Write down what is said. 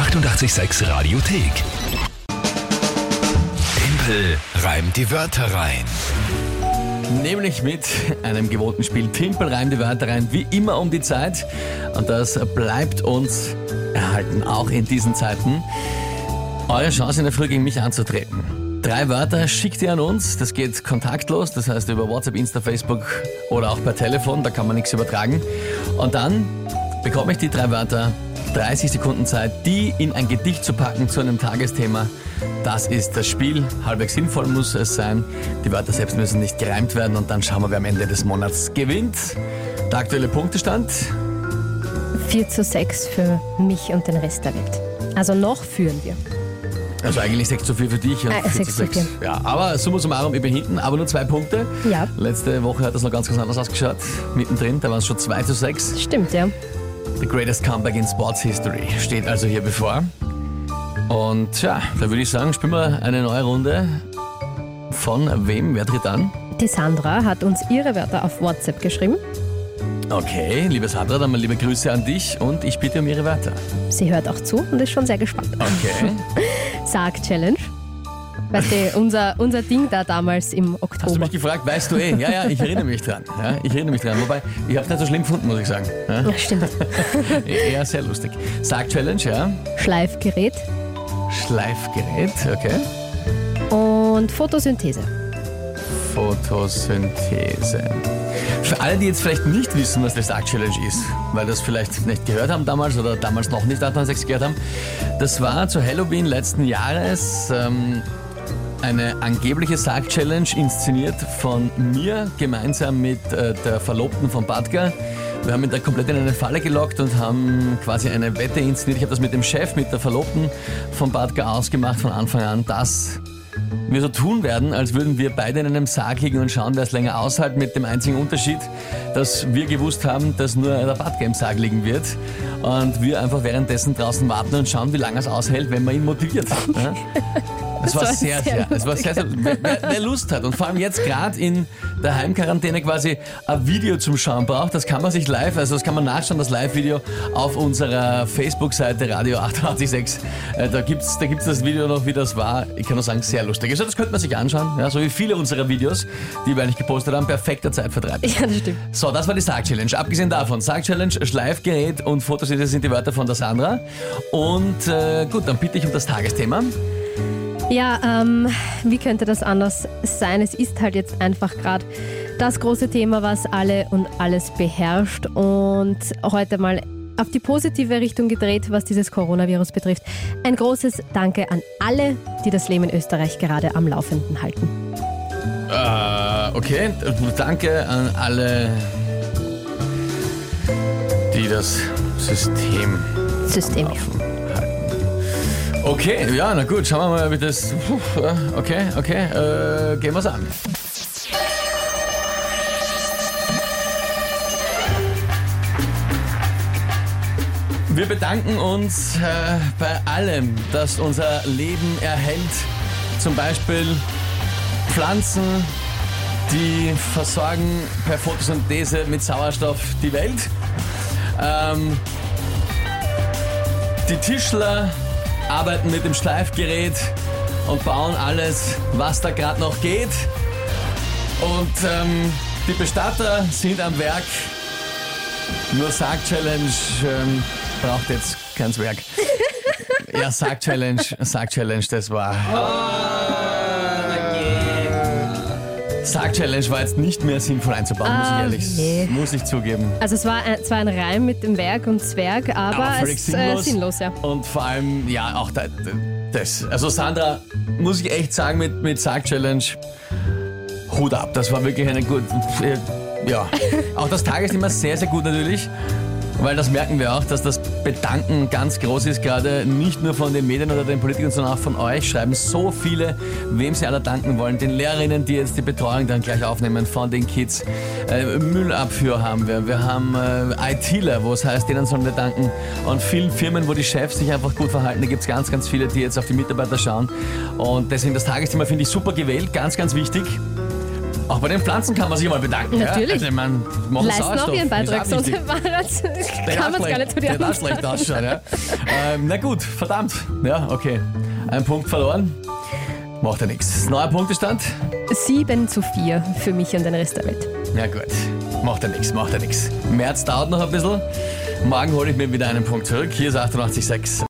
886 Radiothek. Tempel reimt die Wörter rein. Nämlich mit einem gewohnten Spiel Timpel reimt die Wörter rein, wie immer um die Zeit. Und das bleibt uns erhalten, auch in diesen Zeiten. Eure Chance in der Früh gegen mich anzutreten. Drei Wörter schickt ihr an uns, das geht kontaktlos, das heißt über WhatsApp, Insta, Facebook oder auch per Telefon, da kann man nichts übertragen. Und dann bekomme ich die drei Wörter, 30 Sekunden Zeit, die in ein Gedicht zu packen zu einem Tagesthema. Das ist das Spiel. Halbwegs sinnvoll muss es sein. Die Wörter selbst müssen nicht gereimt werden und dann schauen wir, wer am Ende des Monats gewinnt. Der aktuelle Punktestand. 4 zu 6 für mich und den Rest der Welt. Also noch führen wir. Also eigentlich 6 zu 4 für dich und Äh, 4 zu 6 zu 6. Ja, aber summa summarum, ich bin hinten, aber nur zwei Punkte. Ja. Letzte Woche hat das noch ganz, ganz anders ausgeschaut. Mittendrin, da waren es schon 2 zu 6. Stimmt, ja. The greatest comeback in Sports History steht also hier bevor. Und ja, da würde ich sagen, spielen wir eine neue Runde. Von wem? Wer tritt an? Die Sandra hat uns ihre Wörter auf WhatsApp geschrieben. Okay, liebe Sandra, dann mal liebe Grüße an dich und ich bitte um ihre Wörter. Sie hört auch zu und ist schon sehr gespannt. Okay. Sag-Challenge. Weißt du, unser, unser Ding da damals im Hast du Oktober. mich gefragt, weißt du eh? Ja, ja, ich erinnere mich dran. Ja, ich erinnere mich dran. Wobei, ich habe es nicht so schlimm gefunden, muss ich sagen. Ja, Ja, stimmt. eher sehr lustig. Sag-Challenge, ja. Schleifgerät Schleifgerät, okay. und Photosynthese. Photosynthese. Für alle, die jetzt vielleicht nicht wissen, was der Sarg Challenge ist, weil das vielleicht nicht gehört haben damals oder damals noch nicht 806 gehört haben, das war zu Halloween letzten Jahres ähm, eine angebliche Sarg Challenge inszeniert von mir gemeinsam mit äh, der Verlobten von Badger. Wir haben ihn da komplett in eine Falle gelockt und haben quasi eine Wette inszeniert. Ich habe das mit dem Chef, mit der Verlobten von Badger ausgemacht von Anfang an, dass wir so tun werden, als würden wir beide in einem Sarg liegen und schauen, wer es länger aushält, mit dem einzigen Unterschied, dass wir gewusst haben, dass nur der Badger im Sarg liegen wird und wir einfach währenddessen draußen warten und schauen, wie lange es aushält, wenn man ihn motiviert. Das war war sehr, sehr sehr, es war sehr, sehr wer, wer Lust hat und vor allem jetzt gerade in der Heimquarantäne quasi ein Video zum Schauen braucht, das kann man sich live, also das kann man nachschauen, das Live-Video auf unserer Facebook-Seite Radio 886. Äh, Da gibt's, da gibt's das Video noch, wie das war. Ich kann nur sagen, sehr lustig. Also das könnte man sich anschauen, ja, so wie viele unserer Videos, die wir eigentlich gepostet haben, perfekter Zeitvertreib. Ja, das stimmt. So, das war die Sarg-Challenge. Abgesehen davon, Sarg-Challenge, Schleifgerät und Fotosynthese sind die Wörter von der Sandra. Und äh, gut, dann bitte ich um das Tagesthema. Ja, ähm, wie könnte das anders sein? Es ist halt jetzt einfach gerade das große Thema, was alle und alles beherrscht. Und heute mal auf die positive Richtung gedreht, was dieses Coronavirus betrifft. Ein großes Danke an alle, die das Leben in Österreich gerade am Laufenden halten. Äh, okay, danke an alle, die das System System. laufen. Okay, ja, na gut, schauen wir mal, wie das. Puh, äh, Okay, okay, äh, gehen wir's an. Wir bedanken uns äh, bei allem, das unser Leben erhält. Zum Beispiel Pflanzen, die versorgen per Photosynthese mit Sauerstoff die Welt. Ähm, die Tischler arbeiten mit dem Schleifgerät und bauen alles, was da gerade noch geht. Und ähm, die Bestatter sind am Werk. Nur Sarg-Challenge ähm, braucht jetzt kein Werk. ja, Sarg-Challenge, Sarg-Challenge, das war... Sarg-Challenge war jetzt nicht mehr sinnvoll einzubauen, muss ich Ah, ehrlich, nee. muss ich zugeben. Also es war ein, zwar ein Reim mit dem Werk und Zwerg, aber, Aber völlig es ist äh, sinnlos, ja. Und vor allem, ja, auch da, das. Also Sandra, muss ich echt sagen, mit, mit Sarg Challenge, Hut ab. Das war wirklich eine gute, äh, ja. Auch das Tagesthema sehr, sehr gut natürlich. Weil das merken wir auch, dass das Bedanken ganz groß ist, gerade nicht nur von den Medien oder den Politikern, sondern auch von euch. Schreiben so viele, wem sie alle danken wollen. Den Lehrerinnen, die jetzt die Betreuung dann gleich aufnehmen von den Kids. Äh, Müllabfuhr haben wir. Wir haben äh, ITler, wo es heißt, denen sollen wir danken. Und vielen Firmen, wo die Chefs sich einfach gut verhalten. Da gibt es ganz, ganz viele, die jetzt auf die Mitarbeiter schauen. Und deswegen das Tagesthema finde ich super gewählt, ganz, ganz wichtig. Auch bei den Pflanzen kann man sich mal bedanken. Natürlich. Ja? Also, ich mein, machen Leisten auch ihren Beitrag, sonst kann man es gar nicht zu dir Der darf schlecht ausschauen, ja. ähm, na gut, verdammt. Ja, okay. Ein Punkt verloren. Macht ja nichts. Neuer Punktestand? 7 zu 4 für mich und den Rest der Welt. Ja gut. Macht ja nichts, macht ja nichts. März dauert noch ein bisschen. Morgen hole ich mir wieder einen Punkt zurück. Hier ist 88,6.